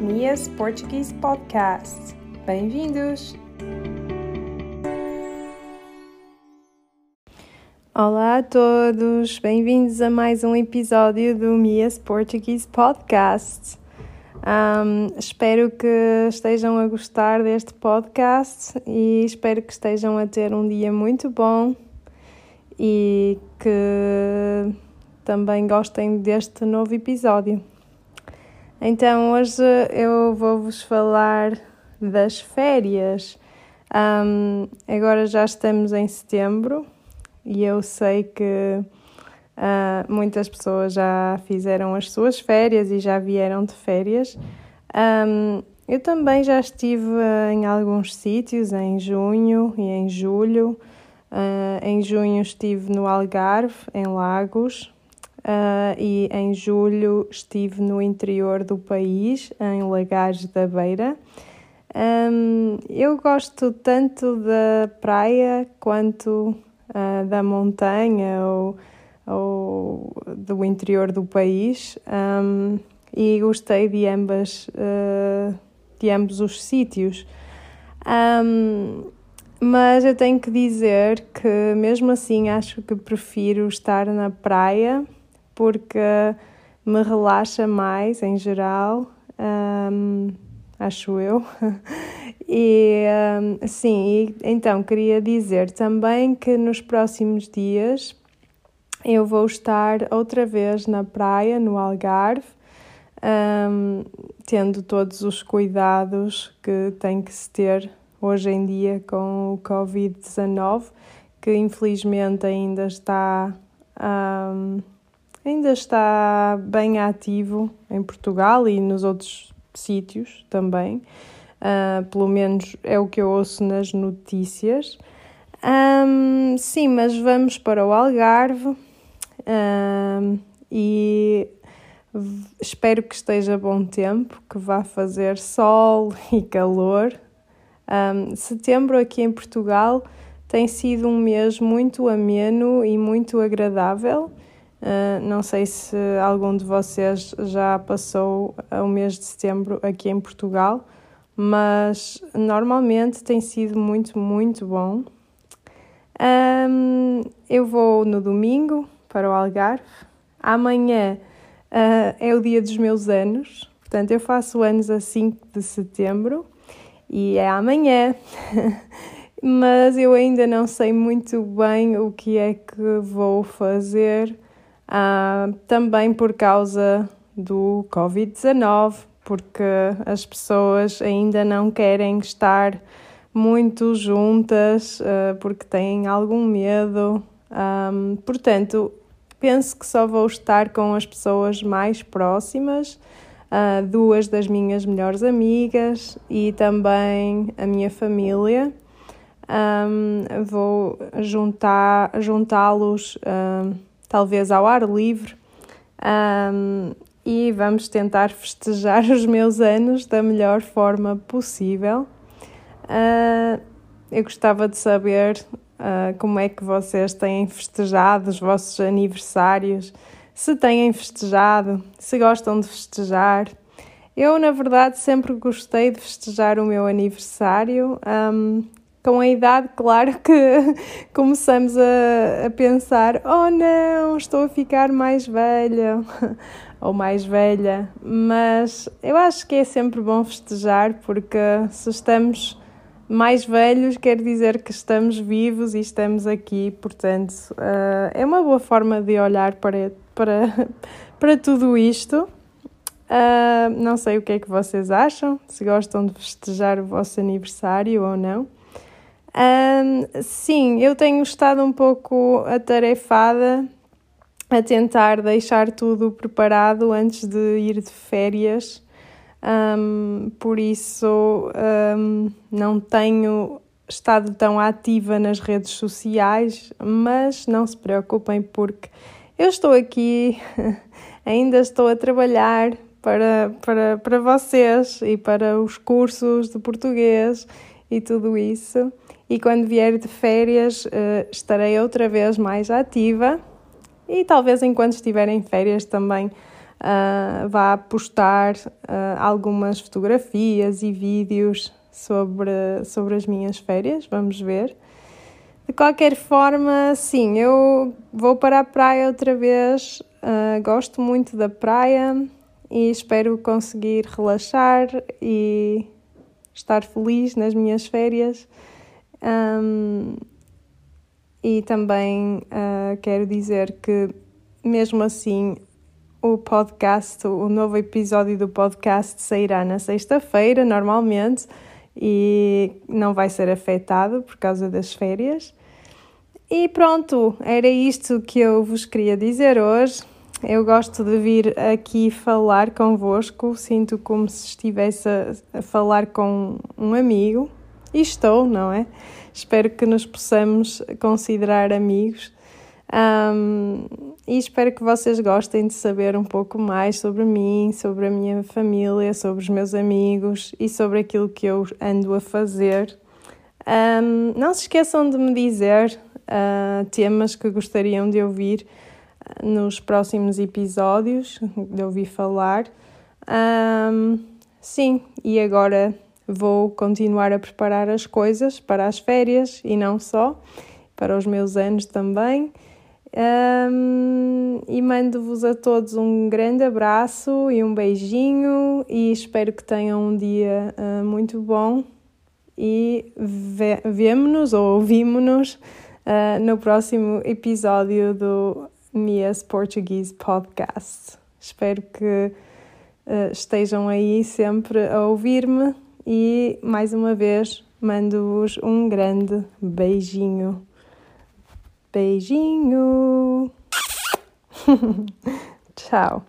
Mia's Portuguese Podcast. Bem-vindos! Olá a todos, bem-vindos a mais um episódio do Mia's Portuguese Podcast. Um, espero que estejam a gostar deste podcast e espero que estejam a ter um dia muito bom e que também gostem deste novo episódio. Então, hoje eu vou-vos falar das férias. Um, agora já estamos em setembro e eu sei que uh, muitas pessoas já fizeram as suas férias e já vieram de férias. Um, eu também já estive em alguns sítios em junho e em julho. Uh, em junho estive no Algarve, em Lagos, uh, e em julho estive no interior do país, em Lagares da Beira. Um, eu gosto tanto da praia quanto uh, da montanha ou, ou, do interior do país um, e gostei de ambas uh, de ambos os sítios. Um, mas eu tenho que dizer que mesmo assim acho que prefiro estar na praia porque me relaxa mais em geral, um, acho eu. e um, sim, e, então queria dizer também que nos próximos dias eu vou estar outra vez na praia, no Algarve, um, tendo todos os cuidados que tem que se ter hoje em dia com o Covid-19, que infelizmente ainda está. Um, ainda está bem ativo em Portugal e nos outros sítios também. Uh, pelo menos é o que eu ouço nas notícias. Um, sim, mas vamos para o Algarve um, e espero que esteja bom tempo, que vá fazer sol e calor. Um, setembro aqui em Portugal tem sido um mês muito ameno e muito agradável. Uh, não sei se algum de vocês já passou o mês de setembro aqui em Portugal, mas normalmente tem sido muito, muito bom. Um, eu vou no domingo para o Algarve. Amanhã uh, é o dia dos meus anos, portanto, eu faço anos a 5 de setembro e é amanhã. mas eu ainda não sei muito bem o que é que vou fazer Uh, também por causa do Covid-19, porque as pessoas ainda não querem estar muito juntas, uh, porque têm algum medo. Um, portanto, penso que só vou estar com as pessoas mais próximas, uh, duas das minhas melhores amigas e também a minha família. Um, vou juntar, juntá-los. Um, talvez ao ar livre, um, e vamos tentar festejar os meus anos da melhor forma possível. Uh, eu gostava de saber uh, como é que vocês têm festejado os vossos aniversários, se têm festejado, se gostam de festejar. Eu, na verdade, sempre gostei de festejar o meu aniversário. Um, com a idade, claro que começamos a, a pensar: oh não, estou a ficar mais velha ou mais velha. Mas eu acho que é sempre bom festejar, porque se estamos mais velhos, quer dizer que estamos vivos e estamos aqui, portanto, uh, é uma boa forma de olhar para, para, para tudo isto. Uh, não sei o que é que vocês acham, se gostam de festejar o vosso aniversário ou não. Um, sim, eu tenho estado um pouco atarefada a tentar deixar tudo preparado antes de ir de férias, um, por isso um, não tenho estado tão ativa nas redes sociais, mas não se preocupem porque eu estou aqui, ainda estou a trabalhar para, para, para vocês e para os cursos de português e tudo isso e quando vier de férias uh, estarei outra vez mais ativa e talvez enquanto estiver em férias também uh, vá postar uh, algumas fotografias e vídeos sobre, sobre as minhas férias. Vamos ver. De qualquer forma, sim, eu vou para a praia outra vez. Uh, gosto muito da praia e espero conseguir relaxar e estar feliz nas minhas férias. Um, e também uh, quero dizer que, mesmo assim, o podcast, o novo episódio do podcast sairá na sexta-feira, normalmente, e não vai ser afetado por causa das férias. E pronto, era isto que eu vos queria dizer hoje. Eu gosto de vir aqui falar convosco, sinto como se estivesse a falar com um amigo, e estou, não é? Espero que nos possamos considerar amigos. Um, e espero que vocês gostem de saber um pouco mais sobre mim, sobre a minha família, sobre os meus amigos e sobre aquilo que eu ando a fazer. Um, não se esqueçam de me dizer uh, temas que gostariam de ouvir ah, nos próximos episódios, de ouvir falar. Um, sim, e agora vou continuar a preparar as coisas para as férias e não só, para os meus anos também. Um, e mando-vos a todos um grande abraço e um beijinho e espero que tenham um dia uh, muito bom e vemo-nos ou ouvimos-nos uh, no próximo episódio do Mia's Portuguese Podcast. Espero que uh, estejam aí sempre a ouvir-me e mais uma vez mando-vos um grande beijinho. Beijinho! Tchau!